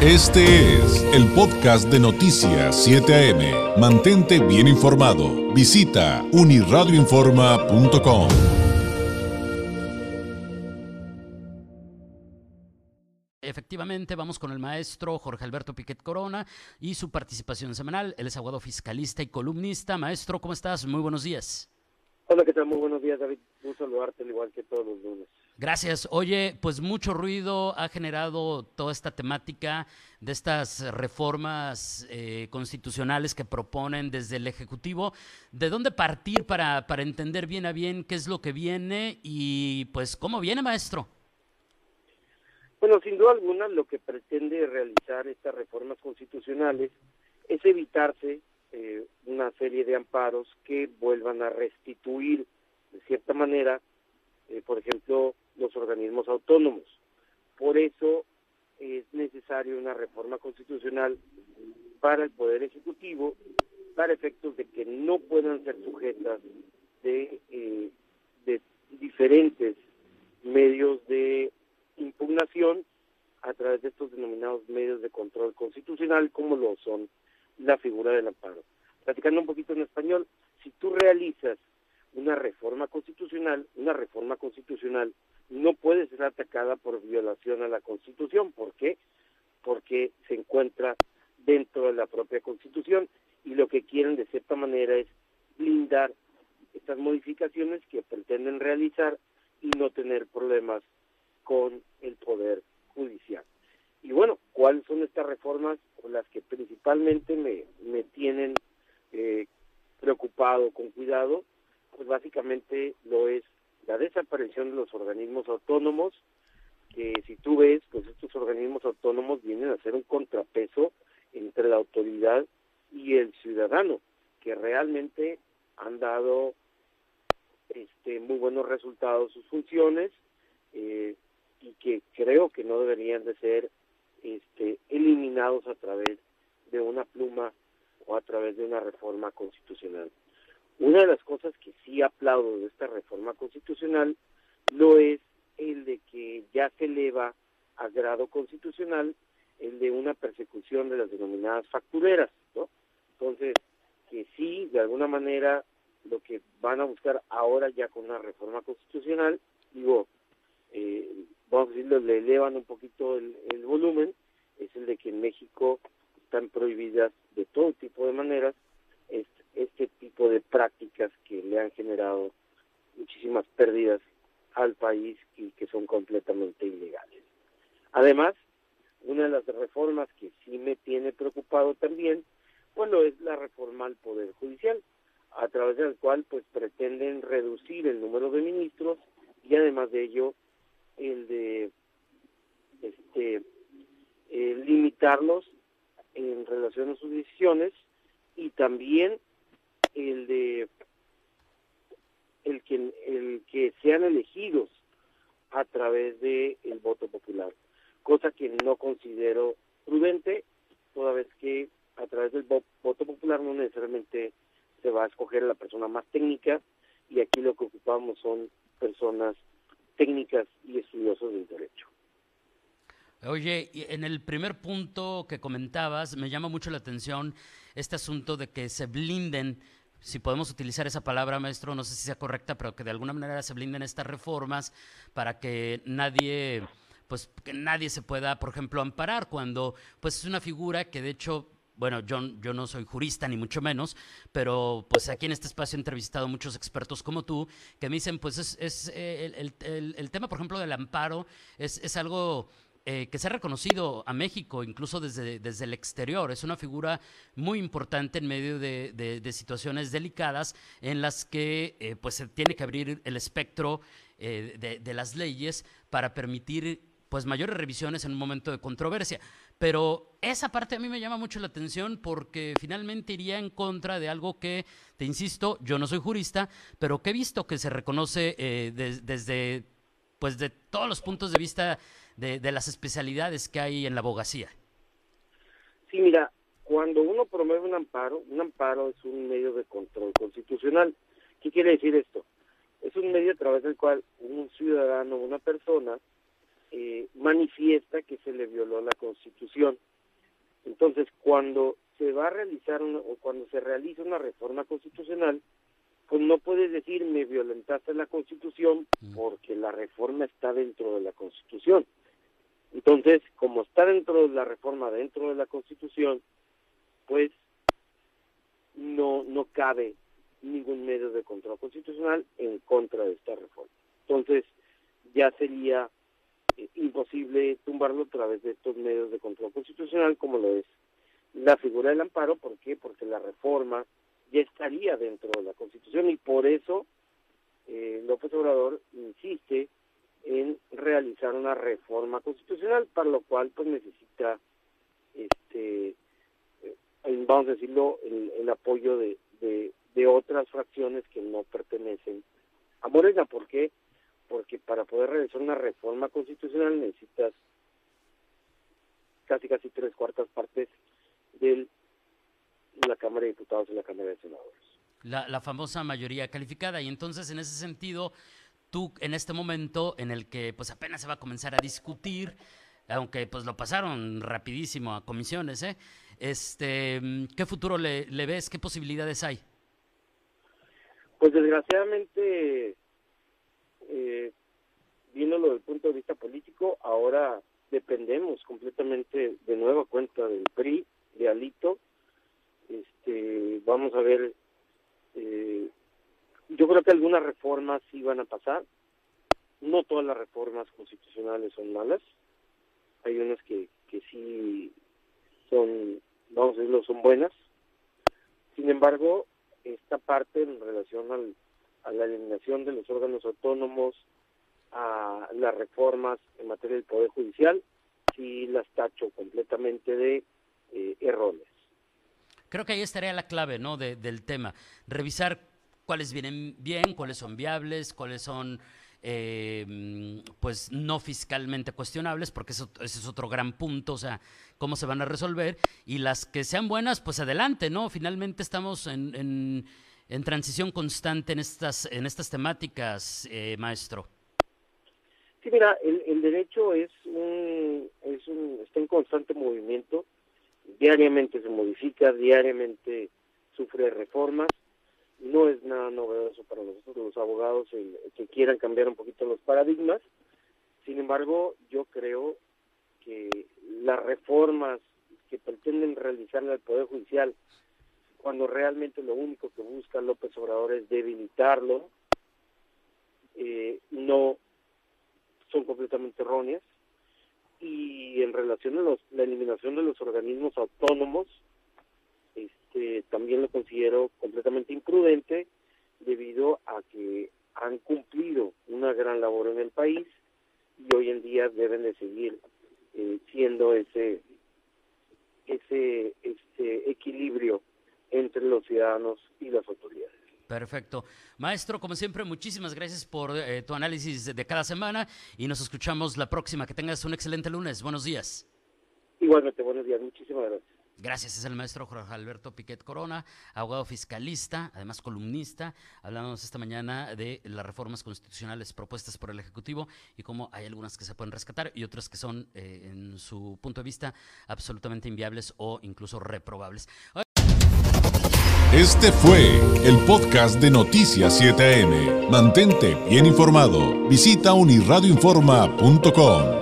Este es el podcast de Noticias 7 AM. Mantente bien informado. Visita uniradioinforma.com. Efectivamente, vamos con el maestro Jorge Alberto Piquet Corona y su participación semanal. Él es abogado fiscalista y columnista. Maestro, ¿cómo estás? Muy buenos días. Hola, ¿qué tal? Muy buenos días, David. Un saludarte, al igual que todos los lunes. Gracias. Oye, pues mucho ruido ha generado toda esta temática de estas reformas eh, constitucionales que proponen desde el Ejecutivo. ¿De dónde partir para, para entender bien a bien qué es lo que viene y pues cómo viene, maestro? Bueno, sin duda alguna, lo que pretende realizar estas reformas constitucionales es evitarse eh, una serie de amparos que vuelvan a restituir, de cierta manera, eh, por ejemplo, los organismos autónomos. Por eso es necesaria una reforma constitucional para el Poder Ejecutivo, para efectos de que no puedan ser sujetas de, eh, de diferentes medios de impugnación a través de estos denominados medios de control constitucional, como lo son la figura del amparo. Platicando un poquito en español, si tú realizas una reforma constitucional, una reforma constitucional no puede ser atacada por violación a la Constitución. ¿Por qué? Porque se encuentra dentro de la propia Constitución y lo que quieren de cierta manera es blindar estas modificaciones que pretenden realizar y no tener problemas con el Poder Judicial. Y bueno, ¿cuáles son estas reformas con las que principalmente me, me tienen eh, preocupado, con cuidado? Pues básicamente lo es la desaparición de los organismos autónomos, que si tú ves, pues estos organismos autónomos vienen a ser un contrapeso entre la autoridad y el ciudadano, que realmente han dado este, muy buenos resultados sus funciones eh, y que creo que no deberían de ser este, eliminados a través de una pluma o a través de una reforma constitucional. Una de las cosas que sí aplaudo de esta reforma constitucional lo es el de que ya se eleva a grado constitucional el de una persecución de las denominadas factureras, ¿no? Entonces, que sí, de alguna manera, lo que van a buscar ahora ya con una reforma constitucional, digo, eh, vamos a decirlo, le elevan un poquito el, el volumen, es el de que en México están prohibidas de todo tipo de maneras este tipo de prácticas que han generado muchísimas pérdidas al país y que son completamente ilegales. Además, una de las reformas que sí me tiene preocupado también, bueno, es la reforma al Poder Judicial, a través del cual pues pretenden reducir el número de ministros y además de ello el de este limitarlos en relación a sus decisiones y también el de que sean elegidos a través de el voto popular, cosa que no considero prudente, toda vez que a través del voto popular no necesariamente se va a escoger la persona más técnica y aquí lo que ocupamos son personas técnicas y estudiosos del derecho. Oye, en el primer punto que comentabas, me llama mucho la atención este asunto de que se blinden si podemos utilizar esa palabra, maestro, no sé si sea correcta, pero que de alguna manera se blinden estas reformas para que nadie, pues que nadie se pueda, por ejemplo, amparar cuando, pues es una figura que de hecho bueno, yo, yo no soy jurista ni mucho menos, pero pues aquí en este espacio he entrevistado muchos expertos como tú que me dicen, pues es, es eh, el, el, el, tema, por ejemplo, del amparo es, es algo eh, que se ha reconocido a México incluso desde, desde el exterior. Es una figura muy importante en medio de, situaciones delicadas en las que eh, pues se tiene que abrir el espectro eh, de, las leyes para permitir pues mayores revisiones en un momento de controversia. Pero esa parte a mí me llama mucho la atención porque finalmente iría en contra de algo que, te insisto, yo no soy jurista, pero que he visto que se reconoce desde pues de todos los puntos de vista de, las especialidades que hay en la abogacía. Sí, mira, cuando uno promueve un amparo, un amparo es un medio de control constitucional. ¿Qué quiere decir esto? Es un medio a través del cual un ciudadano, una persona, eh, manifiesta que se le violó la Constitución. Entonces, cuando se va a realizar o cuando se realiza una reforma constitucional, pues no puedes decir me violentaste la Constitución mm. porque la reforma está dentro de la Constitución. Entonces, como está dentro de la reforma, dentro de la Constitución, pues no no cabe ningún medio de control constitucional en contra de esta reforma. Entonces, ya sería eh, imposible tumbarlo a través de estos medios de control constitucional, como lo es la figura del amparo. ¿Por qué? Porque la reforma ya estaría dentro de la Constitución y por eso eh, López Obrador insiste en realizar una reforma constitucional, para lo cual pues necesita, este, eh, vamos a decirlo, el, apoyo de, de, otras fracciones que no pertenecen a Morena. ¿Por qué? Porque para poder realizar una reforma constitucional necesitas casi casi tres cuartas partes de la Cámara de Diputados y la Cámara de Senadores. La famosa mayoría calificada. Y entonces, en ese sentido, tú en este momento en el que pues apenas se va a comenzar a discutir, aunque pues lo pasaron rapidísimo a comisiones, ¿eh? Este, ¿qué futuro le, le ves? ¿Qué posibilidades hay? Pues desgraciadamente, eh, viéndolo desde el punto de vista político, ahora dependemos completamente de nueva cuenta del PRI, de Alito. Este, vamos a ver, eh, yo creo que algunas reformas sí van a pasar. No todas las reformas constitucionales son malas. Hay unas que, que sí son, vamos a decirlo, son buenas. Sin embargo, esta parte en relación al, a la eliminación de los órganos autónomos, a las reformas en materia del Poder Judicial, sí las tacho completamente de eh, errores. Creo que ahí estaría la clave ¿no? del tema, revisar cuáles vienen bien, cuáles son viables, cuáles son eh, pues no fiscalmente cuestionables, porque eso, ese es otro gran punto, o sea, cómo se van a resolver, y las que sean buenas, pues adelante, ¿no? Finalmente estamos en, en, transición constante en estas, en estas temáticas, eh, maestro. Sí, mira, el, el derecho es un, es un, está en constante movimiento, diariamente se modifica, diariamente sufre reformas, no es nada novedoso para nosotros los abogados que quieran cambiar un poquito los paradigmas. Sin embargo, yo creo que las reformas que pretenden realizar el Poder Judicial, cuando realmente lo único que busca López Obrador es debilitarlo, eh, no son completamente erróneas. Y en relación a los, la eliminación de los organismos autónomos, este, también lo considero completamente imprudente debido a que han cumplido una gran labor en el país y hoy en día deben de seguir eh, siendo ese ese este equilibrio entre los ciudadanos y las autoridades. Perfecto. Maestro, como siempre, muchísimas gracias por eh, tu análisis de cada semana y nos escuchamos la próxima. Que tengas un excelente lunes. Buenos días. Igualmente, buenos días. Muchísimas gracias. Gracias, es el maestro Jorge Alberto Piquet Corona, abogado fiscalista, además columnista. Hablamos esta mañana de las reformas constitucionales propuestas por el Ejecutivo y cómo hay algunas que se pueden rescatar y otras que son, eh, en su punto de vista, absolutamente inviables o incluso reprobables. Este fue el podcast de Noticias 7am. Mantente bien informado. Visita unirradioinforma.com.